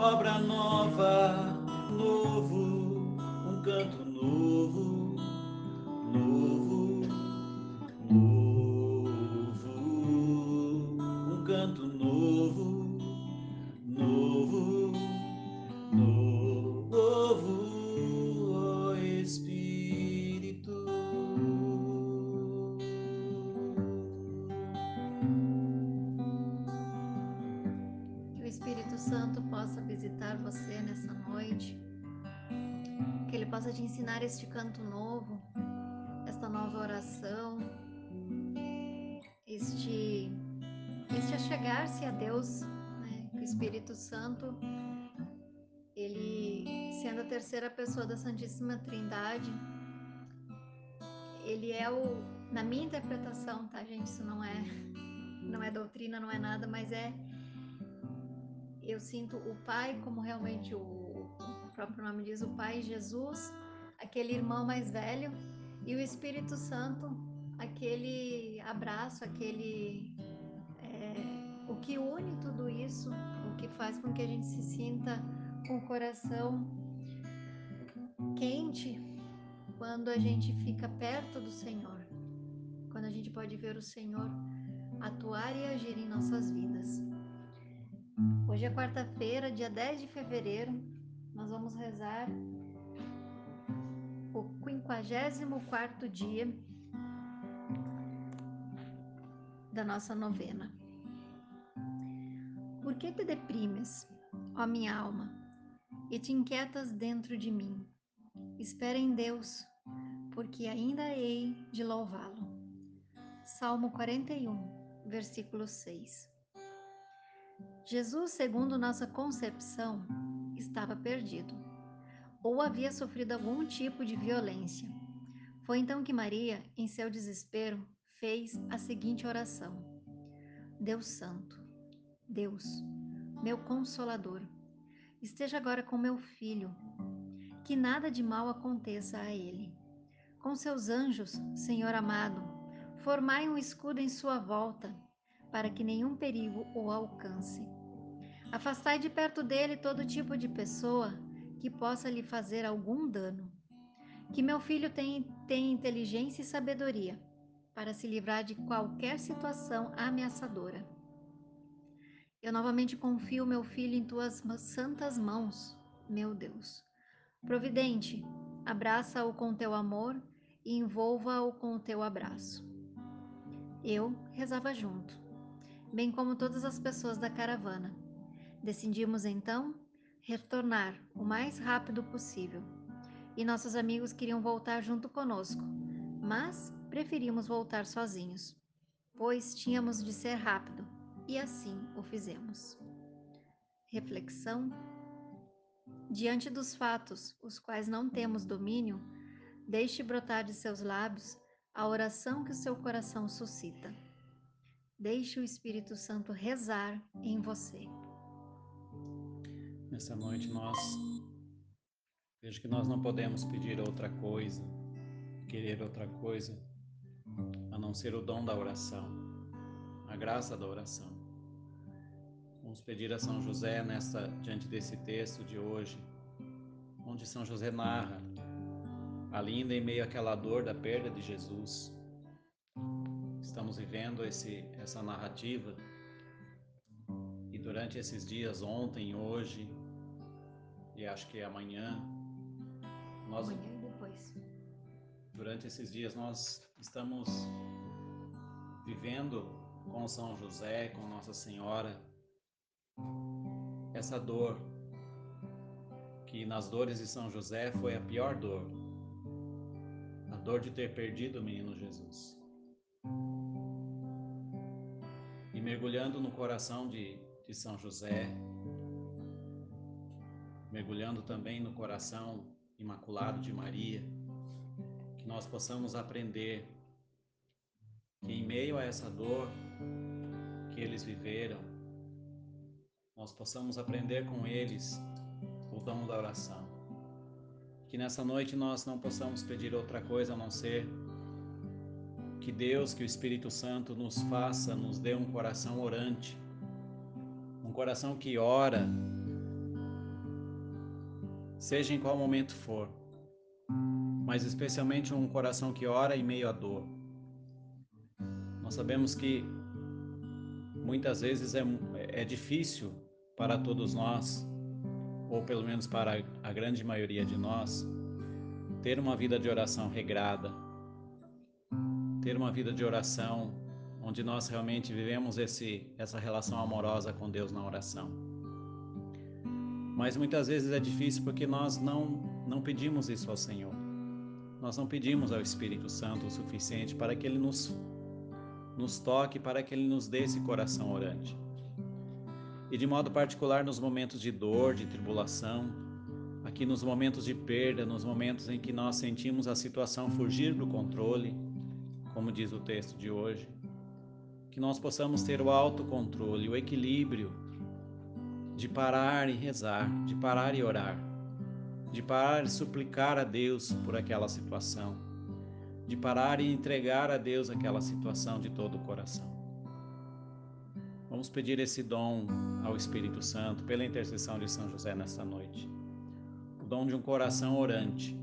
obra nova, novo, achegar-se a Deus. Né? O Espírito Santo, ele sendo a terceira pessoa da Santíssima Trindade, ele é o, na minha interpretação, tá, gente? Isso não é, não é doutrina, não é nada, mas é eu sinto o Pai como realmente o, o próprio nome diz, o Pai Jesus, aquele irmão mais velho, e o Espírito Santo, aquele abraço, aquele o que une tudo isso, o que faz com que a gente se sinta com o coração quente quando a gente fica perto do Senhor, quando a gente pode ver o Senhor atuar e agir em nossas vidas. Hoje é quarta-feira, dia 10 de fevereiro. Nós vamos rezar o 54 dia da nossa novena. Por que te deprimes, ó minha alma, e te inquietas dentro de mim? Espera em Deus, porque ainda hei de louvá-lo. Salmo 41, versículo 6. Jesus, segundo nossa concepção, estava perdido ou havia sofrido algum tipo de violência. Foi então que Maria, em seu desespero, fez a seguinte oração: Deus Santo, Deus, meu Consolador, esteja agora com meu filho, que nada de mal aconteça a ele. Com seus anjos, Senhor amado, formai um escudo em sua volta, para que nenhum perigo o alcance. Afastai de perto dele todo tipo de pessoa que possa lhe fazer algum dano. Que meu filho tenha, tenha inteligência e sabedoria para se livrar de qualquer situação ameaçadora. Eu novamente confio meu filho em tuas santas mãos, meu Deus. Providente, abraça-o com teu amor e envolva-o com o teu abraço. Eu rezava junto, bem como todas as pessoas da caravana. Decidimos então retornar o mais rápido possível. E nossos amigos queriam voltar junto conosco, mas preferimos voltar sozinhos, pois tínhamos de ser rápido, e assim o fizemos. reflexão. Diante dos fatos, os quais não temos domínio, deixe brotar de seus lábios a oração que o seu coração suscita. Deixe o Espírito Santo rezar em você. Nessa noite nós vejo que nós não podemos pedir outra coisa, querer outra coisa, a não ser o dom da oração, a graça da oração. Vamos pedir a São José nesta diante desse texto de hoje, onde São José narra ainda em meio àquela dor da perda de Jesus. Estamos vivendo esse, essa narrativa e durante esses dias, ontem, hoje e acho que amanhã, nós, amanhã e depois. Durante esses dias nós estamos vivendo com São José, com Nossa Senhora, essa dor que nas dores de São José foi a pior dor dor de ter perdido o menino Jesus. E mergulhando no coração de, de São José, mergulhando também no coração imaculado de Maria, que nós possamos aprender que em meio a essa dor que eles viveram, nós possamos aprender com eles o dom da oração que nessa noite nós não possamos pedir outra coisa a não ser que Deus, que o Espírito Santo nos faça, nos dê um coração orante, um coração que ora, seja em qual momento for, mas especialmente um coração que ora em meio à dor. Nós sabemos que muitas vezes é, é difícil para todos nós ou pelo menos para a grande maioria de nós, ter uma vida de oração regrada, ter uma vida de oração onde nós realmente vivemos esse, essa relação amorosa com Deus na oração. Mas muitas vezes é difícil porque nós não, não pedimos isso ao Senhor. Nós não pedimos ao Espírito Santo o suficiente para que Ele nos, nos toque, para que Ele nos dê esse coração orante e de modo particular nos momentos de dor, de tribulação, aqui nos momentos de perda, nos momentos em que nós sentimos a situação fugir do controle, como diz o texto de hoje, que nós possamos ter o autocontrole, o equilíbrio de parar e rezar, de parar e orar, de parar e suplicar a Deus por aquela situação, de parar e entregar a Deus aquela situação de todo o coração. Vamos pedir esse dom ao Espírito Santo pela intercessão de São José nesta noite. O dom de um coração orante,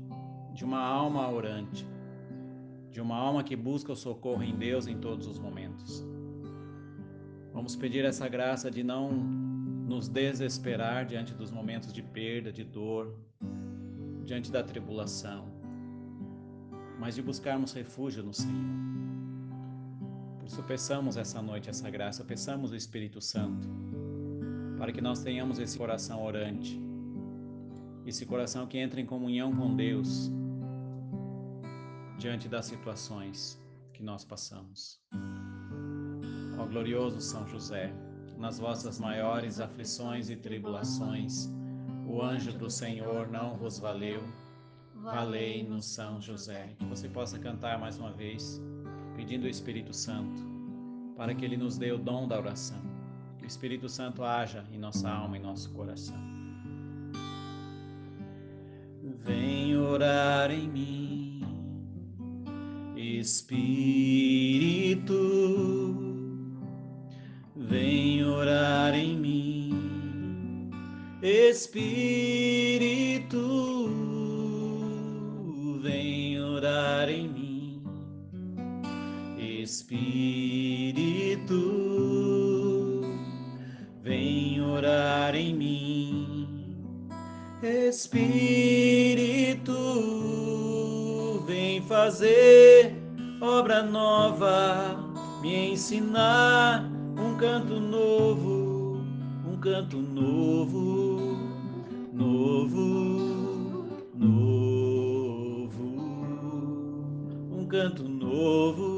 de uma alma orante, de uma alma que busca o socorro em Deus em todos os momentos. Vamos pedir essa graça de não nos desesperar diante dos momentos de perda, de dor, diante da tribulação, mas de buscarmos refúgio no Senhor. Peçamos essa noite essa graça, peçamos o Espírito Santo, para que nós tenhamos esse coração orante, esse coração que entra em comunhão com Deus diante das situações que nós passamos. Ó glorioso São José, nas vossas maiores aflições e tribulações, o anjo do Senhor não vos valeu. Valei-nos, São José. Que você possa cantar mais uma vez pedindo o Espírito Santo para que ele nos dê o dom da oração. Que o Espírito Santo haja em nossa alma e nosso coração. Vem orar em mim, Espírito. Vem orar em mim, Espírito. Espírito, vem orar em mim. Espírito, vem fazer obra nova, me ensinar um canto novo, um canto novo, novo, novo, um canto novo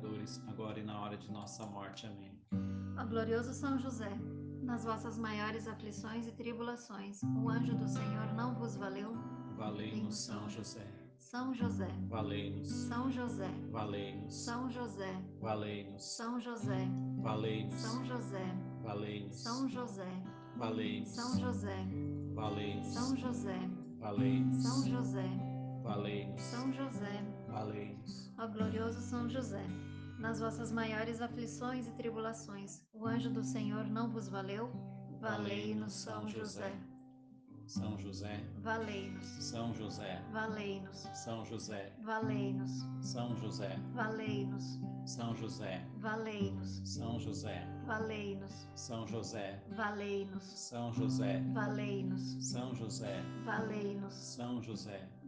agora e na hora de nossa morte. Amém. Ó glorioso São José, nas vossas maiores aflições e tribulações, o anjo do Senhor não vos valeu? Valei-nos, São José. São José, Valei-nos. São José, Valei-nos. São José, Valei-nos. São José, Valei-nos. São José, Valei-nos. São José, Valei-nos. São José, Valei-nos. São José, Valei-nos. São José, Valei-nos. São José, Valei-nos. ó glorioso São José, nas vossas maiores aflições e tribulações, o anjo do Senhor não vos valeu? Valei-nos, São José, São José. valei-nos, São José. valei-nos, São José. valei-nos, São José. valei-nos, São José. valei-nos, São José. valei-nos, São José. valei-nos, São José. valei-nos, São José. valei-nos, São José.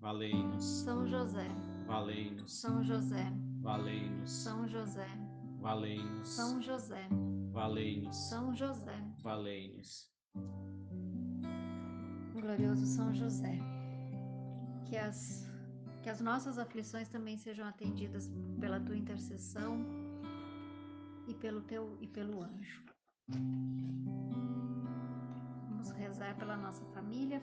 Valei-nos. São José, Valei-nos. São José, Valei-nos. São José, Valei-nos. São José, Valei-nos. São José, Valei-nos. glorioso São José. Que as que as nossas aflições também sejam atendidas pela tua intercessão e pelo teu e pelo anjo. Vamos rezar pela nossa família.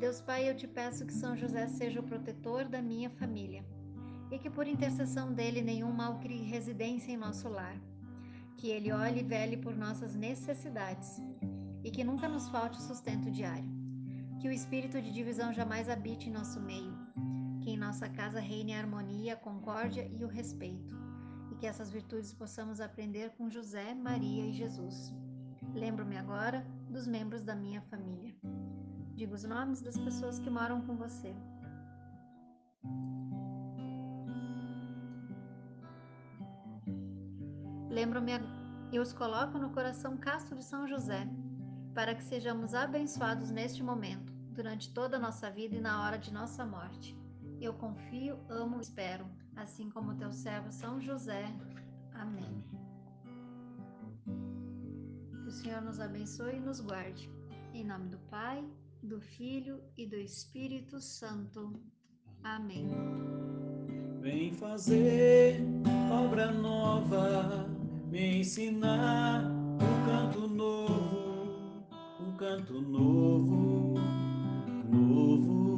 Deus Pai, eu te peço que São José seja o protetor da minha família e que por intercessão dele nenhum mal crie residência em nosso lar. Que ele olhe e vele por nossas necessidades e que nunca nos falte o sustento diário. Que o espírito de divisão jamais habite em nosso meio. Que em nossa casa reine a harmonia, a concórdia e o respeito. E que essas virtudes possamos aprender com José, Maria e Jesus. Lembro-me agora dos membros da minha família. Diga os nomes das pessoas que moram com você. Lembro-me e os coloco no coração casto de São José, para que sejamos abençoados neste momento, durante toda a nossa vida e na hora de nossa morte. Eu confio, amo e espero, assim como teu servo São José. Amém. Que o Senhor nos abençoe e nos guarde. Em nome do Pai, do Filho e do Espírito Santo. Amém. Vem fazer obra nova, me ensinar um canto novo, um canto novo, novo